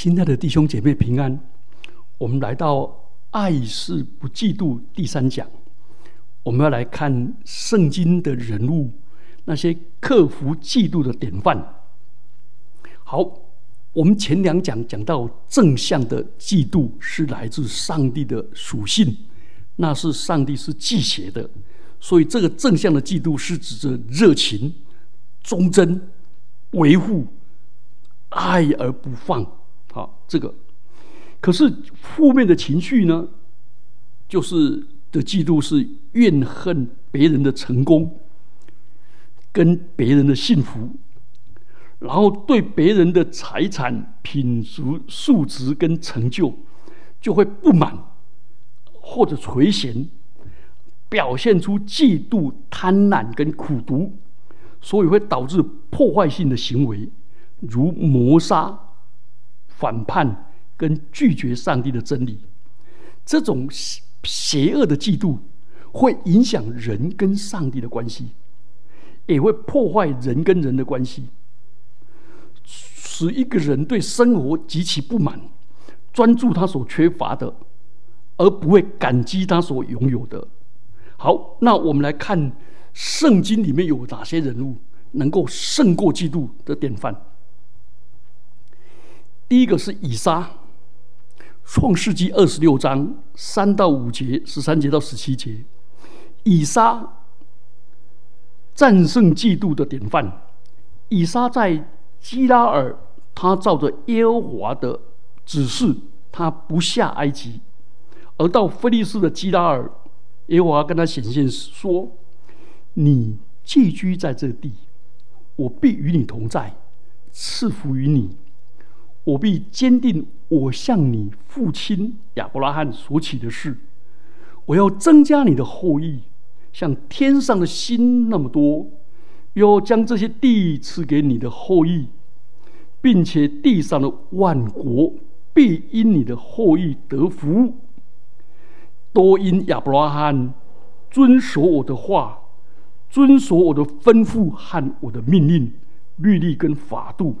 亲爱的弟兄姐妹平安，我们来到“爱是不嫉妒”第三讲，我们要来看圣经的人物，那些克服嫉妒的典范。好，我们前两讲讲到正向的嫉妒是来自上帝的属性，那是上帝是忌邪的，所以这个正向的嫉妒是指着热情、忠贞、维护、爱而不放。这个可是负面的情绪呢？就是的嫉妒是怨恨别人的成功，跟别人的幸福，然后对别人的财产、品质、素质跟成就就会不满或者垂涎，表现出嫉妒、贪婪跟苦毒，所以会导致破坏性的行为，如谋杀。反叛跟拒绝上帝的真理，这种邪恶的嫉妒会影响人跟上帝的关系，也会破坏人跟人的关系，使一个人对生活极其不满，专注他所缺乏的，而不会感激他所拥有的。好，那我们来看圣经里面有哪些人物能够胜过嫉妒的典范。第一个是以撒，《创世纪二十六章三到五节，十三节到十七节，以撒战胜嫉妒的典范。以撒在基拉尔，他照着耶和华的指示，他不下埃及，而到菲利斯的基拉尔，耶和华跟他显现说：“你寄居在这地，我必与你同在，赐福于你。”我必坚定我向你父亲亚伯拉罕所起的事，我要增加你的后裔，像天上的星那么多，要将这些地赐给你的后裔，并且地上的万国必因你的后裔得福。多因亚伯拉罕遵守我的话，遵守我的吩咐和我的命令、律例跟法度。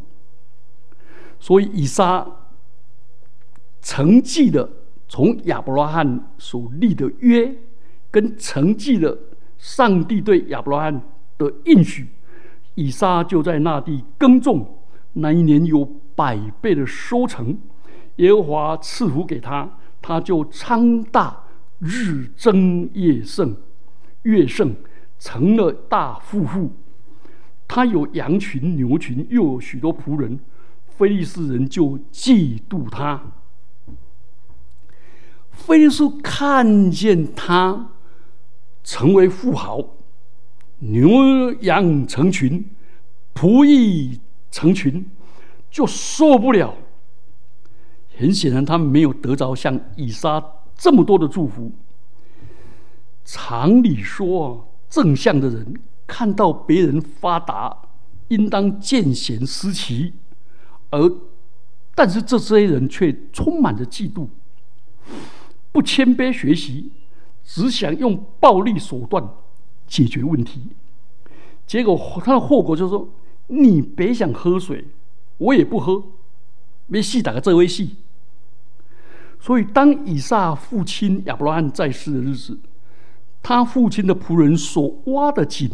所以以撒承继了从亚伯拉罕所立的约，跟承继了上帝对亚伯拉罕的应许，以撒就在那地耕种，那一年有百倍的收成，耶和华赐福给他，他就昌大，日增夜盛，月盛，成了大富户。他有羊群、牛群，又有许多仆人。菲利斯人就嫉妒他。菲利斯看见他成为富豪，牛羊成群，仆役成群，就受不了。很显然，他没有得着像以撒这么多的祝福。常理说，正向的人看到别人发达，应当见贤思齐。而，但是这些人却充满着嫉妒，不谦卑学习，只想用暴力手段解决问题。结果他的后果就是说：你别想喝水，我也不喝，没戏打个这位戏。所以，当以撒父亲亚伯拉罕在世的日子，他父亲的仆人所挖的井，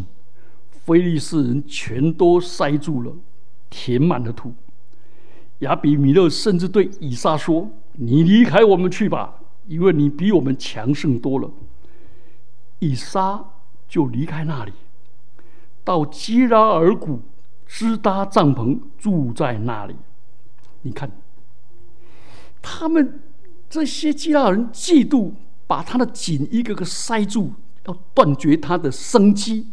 非利士人全都塞住了，填满了土。亚比米勒甚至对以撒说：“你离开我们去吧，因为你比我们强盛多了。”以撒就离开那里，到基拉尔谷支搭帐篷，住在那里。你看，他们这些基拉人嫉妒，把他的井一个个塞住，要断绝他的生机。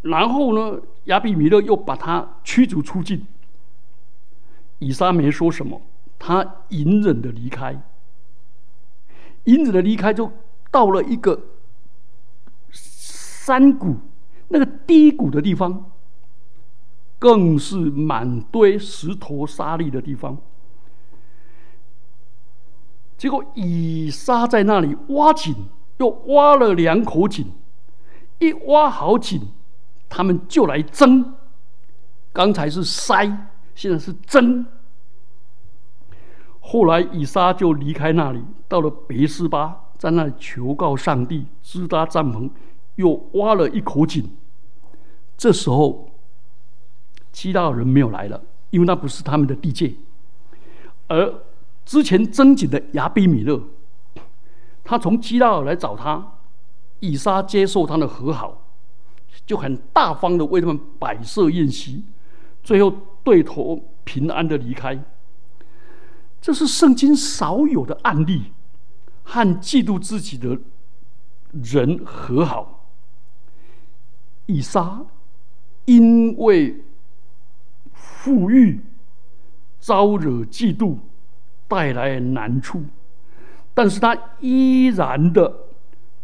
然后呢，亚比米勒又把他驱逐出境。以撒没说什么，他隐忍的离开，隐忍的离开，就到了一个山谷，那个低谷的地方，更是满堆石头沙砾的地方。结果以撒在那里挖井，又挖了两口井，一挖好井，他们就来争。刚才是塞。现在是争，后来以撒就离开那里，到了别斯巴，在那里求告上帝，支搭帐篷，又挖了一口井。这时候，基拉人没有来了，因为那不是他们的地界。而之前征井的亚比米勒，他从基拉尔来找他，以撒接受他的和好，就很大方的为他们摆设宴席，最后对头平安的离开。这是圣经少有的案例，和嫉妒自己的人和好。以撒因为富裕招惹嫉妒，带来难处，但是他依然的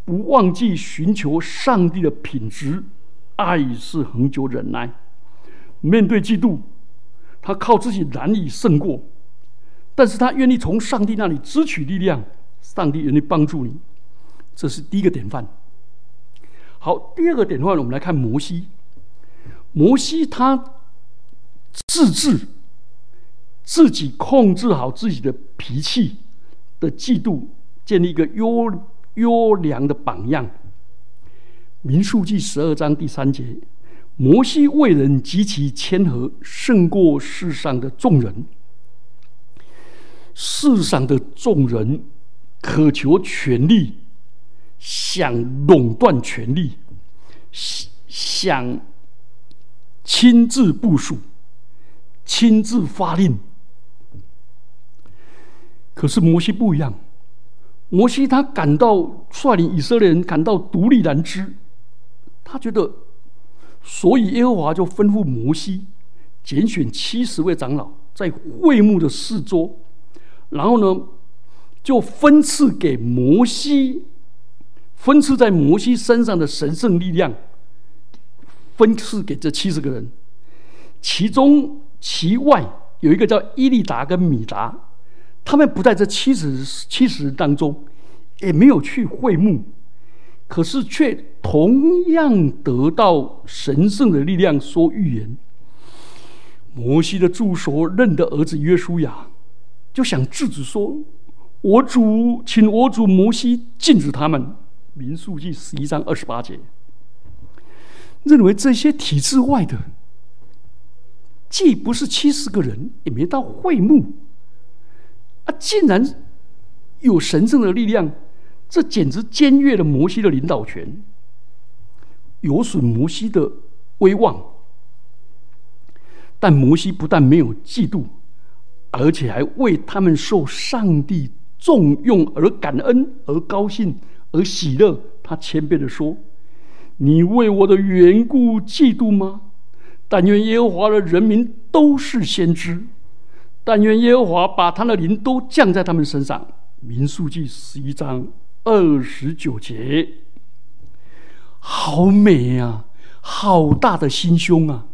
不忘记寻求上帝的品质，爱是恒久忍耐。面对嫉妒，他靠自己难以胜过。但是他愿意从上帝那里支取力量，上帝愿意帮助你，这是第一个典范。好，第二个典范，我们来看摩西。摩西他自制自己控制好自己的脾气的嫉妒，建立一个优优良的榜样。民数记十二章第三节，摩西为人极其谦和，胜过世上的众人。世上的众人渴求权力，想垄断权力，想亲自部署、亲自发令。可是摩西不一样，摩西他感到率领以色列人感到独立难支，他觉得，所以耶和华就吩咐摩西拣选七十位长老，在会幕的四周。然后呢，就分赐给摩西，分赐在摩西身上的神圣力量，分赐给这七十个人。其中其外有一个叫伊利达跟米达，他们不在这七十七十人当中，也没有去会幕，可是却同样得到神圣的力量说预言。摩西的助手认得儿子约书亚。就想制止说：“我主，请我主摩西禁止他们。”民数记十一章二十八节，认为这些体制外的，既不是七十个人，也没到会幕，啊，竟然有神圣的力量，这简直僭越了摩西的领导权，有损摩西的威望。但摩西不但没有嫉妒。而且还为他们受上帝重用而感恩，而高兴，而喜乐。他谦卑的说：“你为我的缘故嫉妒吗？但愿耶和华的人民都是先知，但愿耶和华把他的灵都降在他们身上。”民数记十一章二十九节，好美啊！好大的心胸啊！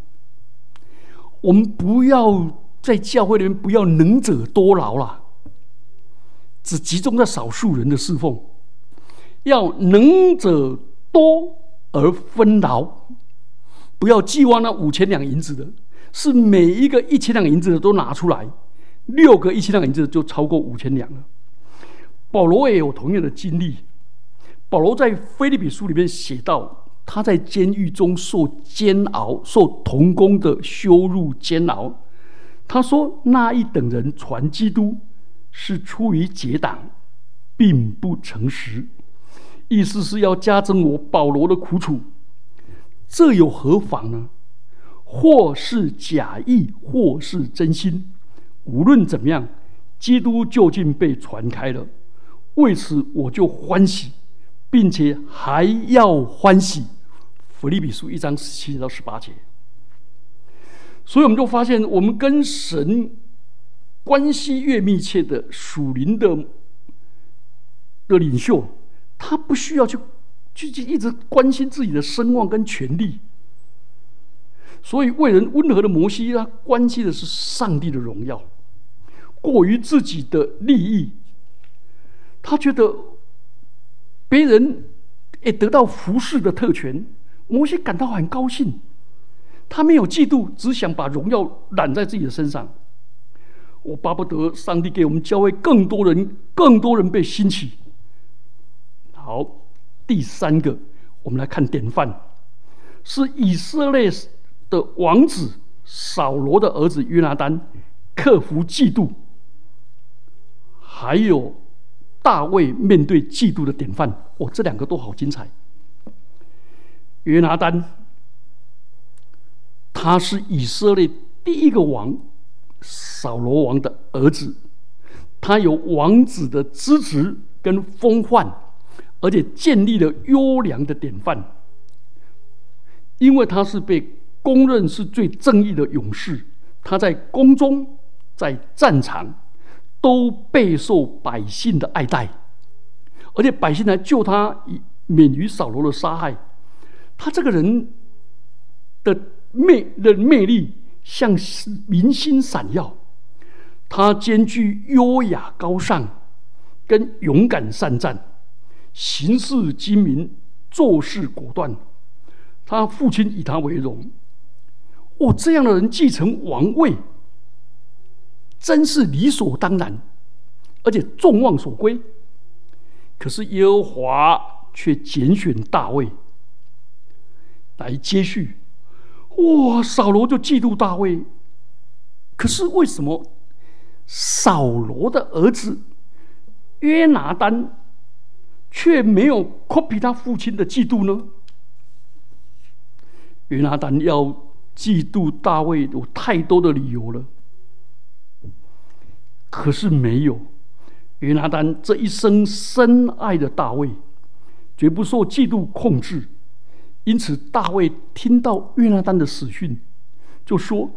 我们不要。在教会里面，不要能者多劳了，只集中在少数人的侍奉；要能者多而分劳，不要寄望那五千两银子的，是每一个一千两银子的都拿出来，六个一千两银子就超过五千两了。保罗也有同样的经历。保罗在菲利比书里面写到，他在监狱中受煎熬，受童工的羞辱煎熬。他说：“那一等人传基督，是出于结党，并不诚实。意思是要加增我保罗的苦楚。这又何妨呢？或是假意，或是真心。无论怎么样，基督究竟被传开了。为此，我就欢喜，并且还要欢喜。”腓利比书一章十七到十八节。所以我们就发现，我们跟神关系越密切的属灵的的领袖，他不需要去去去一直关心自己的声望跟权力。所以为人温和的摩西，他关心的是上帝的荣耀，过于自己的利益。他觉得别人也得到服侍的特权，摩西感到很高兴。他没有嫉妒，只想把荣耀揽在自己的身上。我巴不得上帝给我们教会更多人，更多人被兴起。好，第三个，我们来看典范，是以色列的王子扫罗的儿子约拿丹克服嫉妒，还有大卫面对嫉妒的典范。哦，这两个都好精彩。约拿丹，他是以色列第一个王。扫罗王的儿子，他有王子的资质跟风范，而且建立了优良的典范。因为他是被公认是最正义的勇士，他在宫中、在战场都备受百姓的爱戴，而且百姓来救他，免于扫罗的杀害。他这个人的魅的魅力。像明星闪耀，他兼具优雅高尚跟勇敢善战，行事精明，做事果断。他父亲以他为荣。哦，这样的人继承王位，真是理所当然，而且众望所归。可是耶和华却拣选大卫来接续。哇！扫罗就嫉妒大卫，可是为什么扫罗的儿子约拿丹却没有 copy 他父亲的嫉妒呢？约拿丹要嫉妒大卫有太多的理由了，可是没有。约拿丹这一生深爱的大卫，绝不受嫉妒控制。因此，大卫听到约拿丹的死讯，就说：“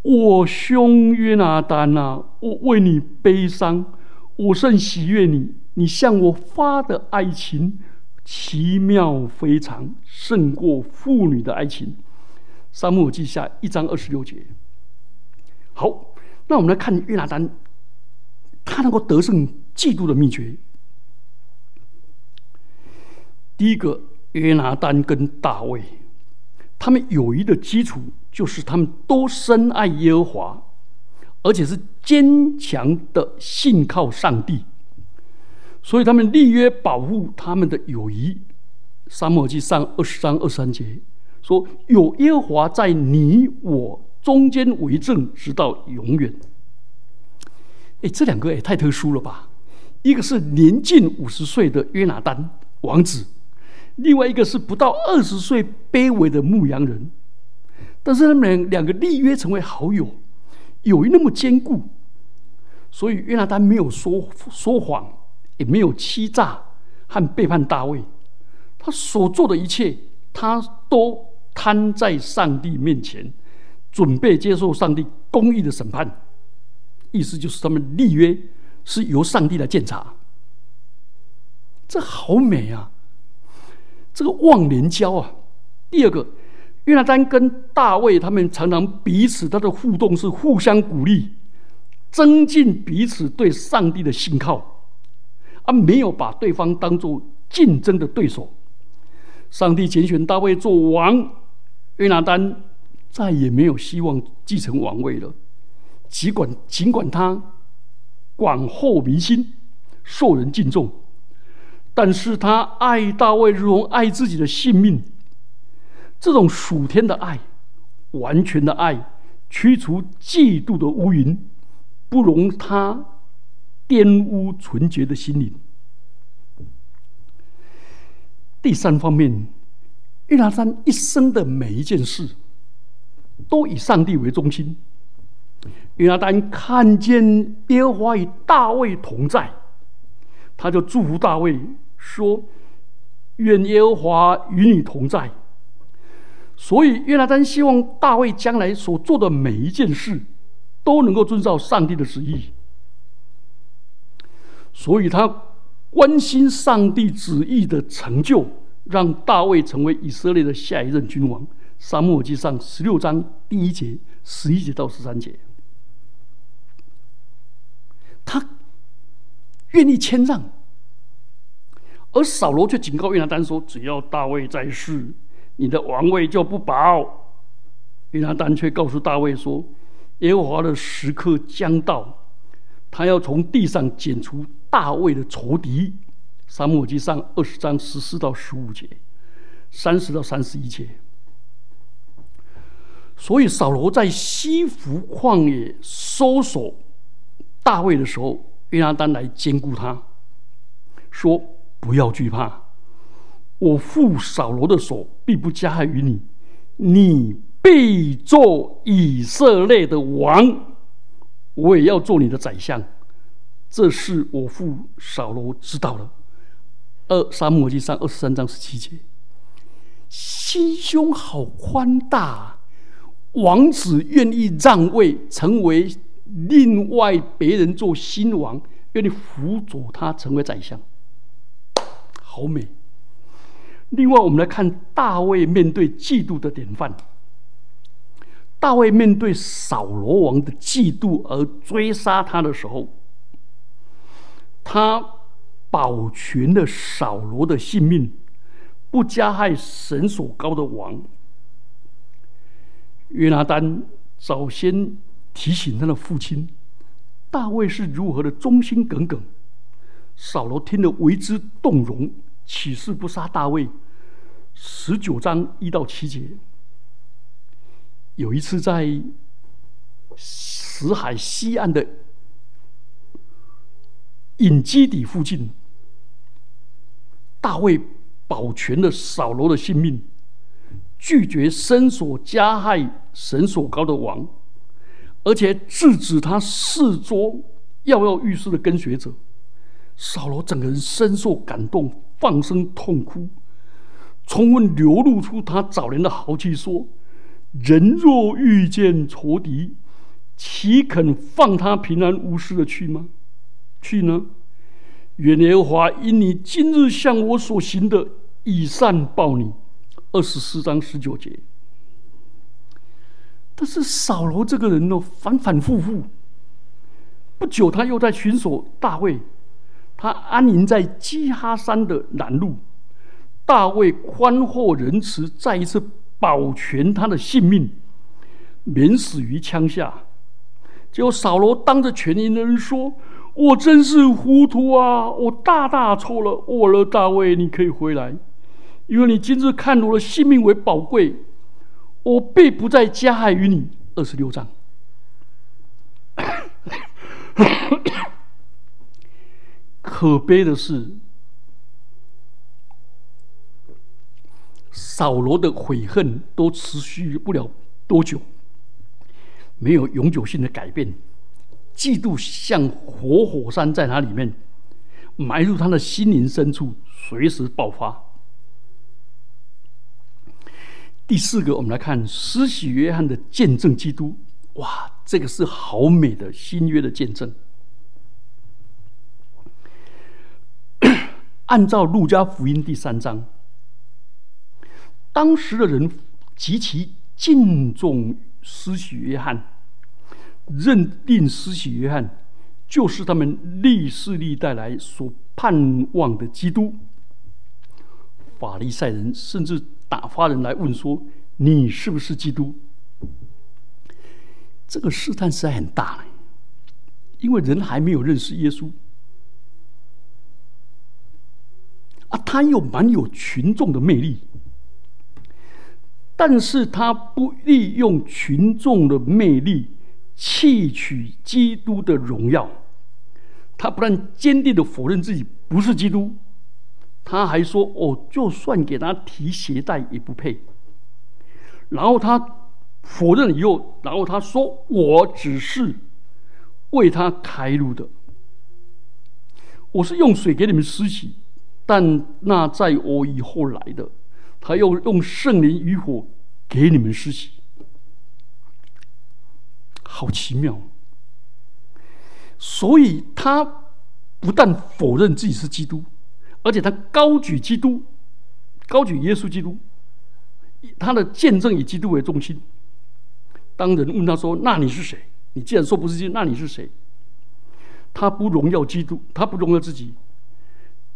我兄约拿丹啊，我为你悲伤，我甚喜悦你。你向我发的爱情奇妙非常，胜过妇女的爱情。”沙漠记下一章二十六节。好，那我们来看约拿丹，他能够得胜嫉妒的秘诀。第一个。约拿丹跟大卫，他们友谊的基础就是他们都深爱耶和华，而且是坚强的信靠上帝，所以他们立约保护他们的友谊。沙漠记上二十三二三节说：“有耶和华在你我中间为证，直到永远。”哎，这两个也太特殊了吧！一个是年近五十岁的约拿丹王子。另外一个是不到二十岁卑微的牧羊人，但是他们两个立约成为好友，友谊那么坚固，所以约拿丹没有说说谎，也没有欺诈和背叛大卫，他所做的一切，他都摊在上帝面前，准备接受上帝公义的审判。意思就是他们立约是由上帝来检查，这好美啊！这个忘年交啊，第二个，约拿丹跟大卫他们常常彼此他的互动是互相鼓励，增进彼此对上帝的信靠，而没有把对方当做竞争的对手。上帝拣选大卫做王，约拿丹再也没有希望继承王位了。尽管尽管他广获民心，受人敬重。但是他爱大卫如同爱自己的性命，这种属天的爱，完全的爱，驱除嫉妒的乌云，不容他玷污纯洁的心灵。第三方面，约拿山一生的每一件事，都以上帝为中心。约拿丹看见耶和华与大卫同在，他就祝福大卫。说：“愿耶和华与你同在。”所以约拿丹希望大卫将来所做的每一件事都能够遵照上帝的旨意。所以他关心上帝旨意的成就，让大卫成为以色列的下一任君王。沙漠记上十六章第一节、十一节到十三节，他愿意谦让。而扫罗却警告约拿丹说：“只要大卫在世，你的王位就不保。”约拿丹却告诉大卫说：“耶和华的时刻将到，他要从地上剪除大卫的仇敌。沙漠记上二十章十四到十五节，三十到三十一节。所以扫罗在西弗旷野搜索大卫的时候，约拿丹来兼顾他，说：“不要惧怕，我父扫罗的手必不加害于你，你必做以色列的王，我也要做你的宰相。这是我父扫罗知道了。”二沙漠记上二十三章十七节，心胸好宽大。王子愿意让位，成为另外别人做新王，愿意辅佐他成为宰相，好美。另外，我们来看大卫面对嫉妒的典范。大卫面对扫罗王的嫉妒而追杀他的时候，他保全了扫罗的性命，不加害神所高的王。约拿丹早先提醒他的父亲，大卫是如何的忠心耿耿。扫罗听了为之动容，起誓不杀大卫。十九章一到七节。有一次在死海西岸的隐基底附近，大卫保全了扫罗的性命。拒绝伸索加害神所高的王，而且制止他四桌跃跃欲试的跟随者。扫罗整个人深受感动，放声痛哭，充分流露出他早年的豪气，说：“人若遇见仇敌，岂肯放他平安无事的去吗？去呢？愿耶和华因你今日向我所行的，以善报你。”二十四章十九节，但是扫罗这个人呢，反反复复。不久，他又在寻索大卫，他安营在基哈山的南路。大卫宽厚仁慈，再一次保全他的性命，免死于枪下。结果扫罗当着全营的人说：“我真是糊涂啊！我大大错了。我了，大卫，你可以回来。”因为你今日看我的性命为宝贵，我必不再加害于你。二十六章，可悲的是，扫罗的悔恨都持续不了多久，没有永久性的改变。嫉妒像活火山，在他里面埋入他的心灵深处，随时爆发。第四个，我们来看施洗约翰的见证基督。哇，这个是好美的新约的见证。按照路加福音第三章，当时的人极其敬重施洗约翰，认定施洗约翰就是他们历世历代来所盼望的基督。法利赛人甚至。打发人来问说：“你是不是基督？”这个试探实在很大，因为人还没有认识耶稣啊，他又蛮有群众的魅力，但是他不利用群众的魅力窃取基督的荣耀，他不但坚定的否认自己不是基督。他还说：“哦，就算给他提鞋带也不配。”然后他否认以后，然后他说：“我只是为他开路的，我是用水给你们施洗，但那在我以后来的，他又用圣灵与火给你们施洗。”好奇妙！所以他不但否认自己是基督。而且他高举基督，高举耶稣基督，他的见证以基督为中心。当人问他说：“那你是谁？”你既然说不是基督，那你是谁？他不荣耀基督，他不荣耀自己，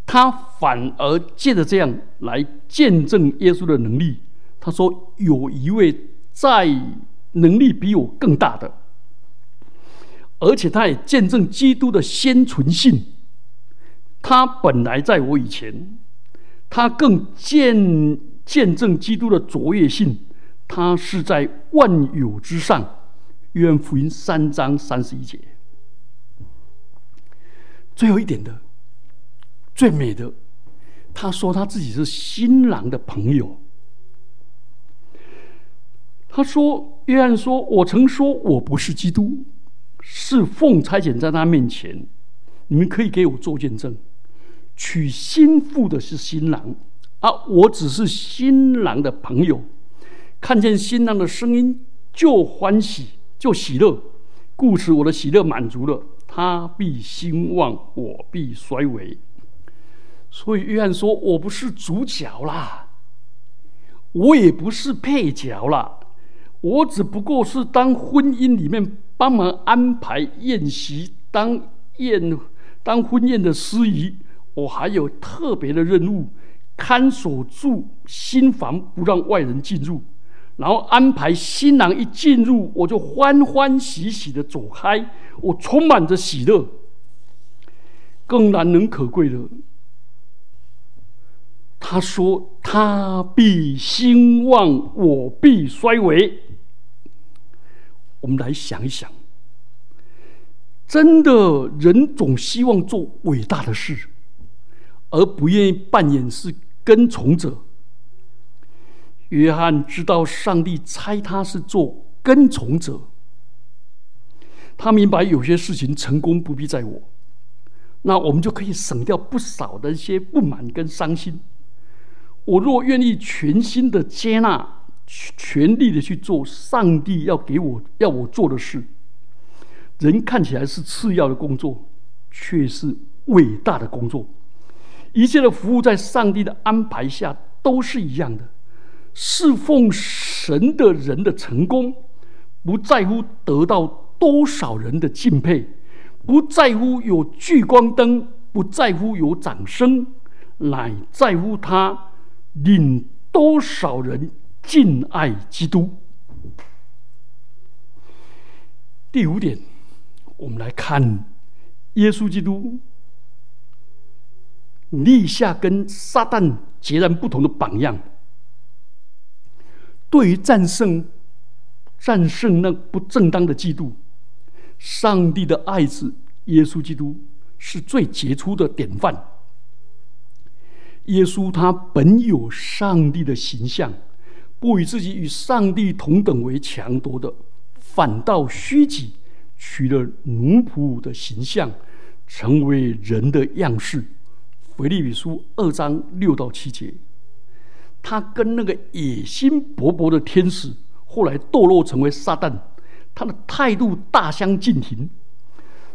他反而借着这样来见证耶稣的能力。他说：“有一位在能力比我更大的，而且他也见证基督的先存性。他本来在我以前，他更见见证基督的卓越性。他是在万有之上。约翰福音三章三十一节。最后一点的，最美的，他说他自己是新郎的朋友。他说：“约翰说，我曾说我不是基督，是奉差遣在他面前。你们可以给我做见证。娶新妇的是新郎，啊，我只是新郎的朋友。看见新郎的声音就欢喜，就喜乐。故此，我的喜乐满足了。他必兴旺，我必衰微。所以，约翰说我不是主角啦，我也不是配角啦。”我只不过是当婚姻里面帮忙安排宴席，当宴当婚宴的司仪，我还有特别的任务，看守住新房，不让外人进入，然后安排新郎一进入，我就欢欢喜喜的走开，我充满着喜乐。更难能可贵的，他说：“他必兴旺，我必衰微。”我们来想一想，真的人总希望做伟大的事，而不愿意扮演是跟从者。约翰知道上帝猜他是做跟从者，他明白有些事情成功不必在我，那我们就可以省掉不少的一些不满跟伤心。我若愿意全心的接纳。全力的去做上帝要给我要我做的事。人看起来是次要的工作，却是伟大的工作。一切的服务在上帝的安排下都是一样的。侍奉神的人的成功，不在乎得到多少人的敬佩，不在乎有聚光灯，不在乎有掌声，乃在乎他领多少人。敬爱基督。第五点，我们来看耶稣基督立下跟撒旦截然不同的榜样。对于战胜战胜那不正当的嫉妒，上帝的爱子耶稣基督是最杰出的典范。耶稣他本有上帝的形象。不与自己与上帝同等为强夺的，反倒虚己，取了奴仆的形象，成为人的样式。腓立比书二章六到七节，他跟那个野心勃勃的天使，后来堕落成为撒旦，他的态度大相径庭。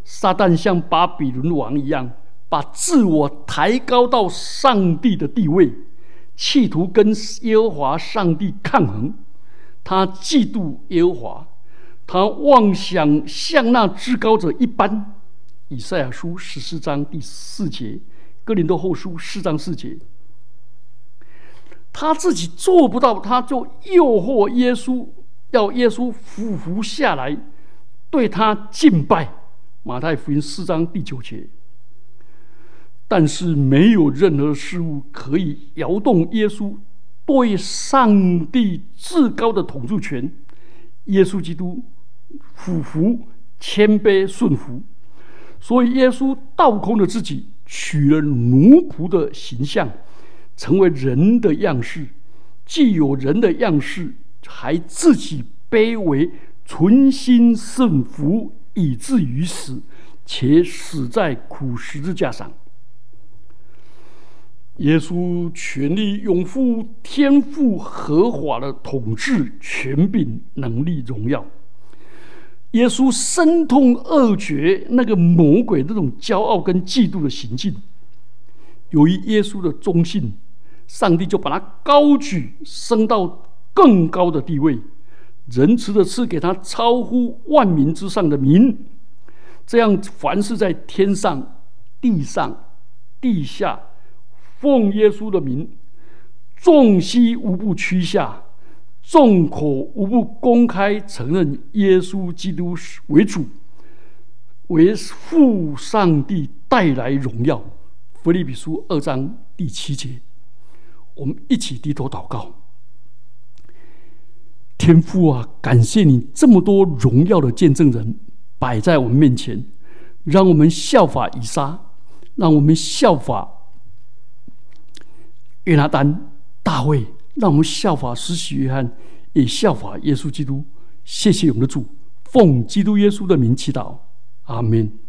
撒旦像巴比伦王一样，把自我抬高到上帝的地位。企图跟耶和华上帝抗衡，他嫉妒耶和华，他妄想像那至高者一般。以赛亚书十四章第四节，哥林多后书四章四节，他自己做不到，他就诱惑耶稣，要耶稣俯伏下来对他敬拜。马太福音四章第九节。但是没有任何事物可以摇动耶稣对上帝至高的统治权。耶稣基督俯伏、谦卑、顺服，所以耶稣倒空了自己，取了奴仆的形象，成为人的样式。既有人的样式，还自己卑微，存心顺服，以至于死，且死在苦十字架上。耶稣全力拥护天父合法的统治权柄、能力、荣耀。耶稣深痛恶绝那个魔鬼那种骄傲跟嫉妒的行径。由于耶稣的忠信，上帝就把他高举，升到更高的地位，仁慈的赐给他超乎万民之上的名。这样，凡是在天上、地上、地下。奉耶稣的名，众膝无不屈下，众口无不公开承认耶稣基督为主，为父上帝带来荣耀。腓立比书二章第七节，我们一起低头祷告。天父啊，感谢你这么多荣耀的见证人摆在我们面前，让我们效法以撒，让我们效法约拿丹、大卫，让我们效法施洗约翰，也效法耶稣基督。谢谢我们的主，奉基督耶稣的名祈祷，阿门。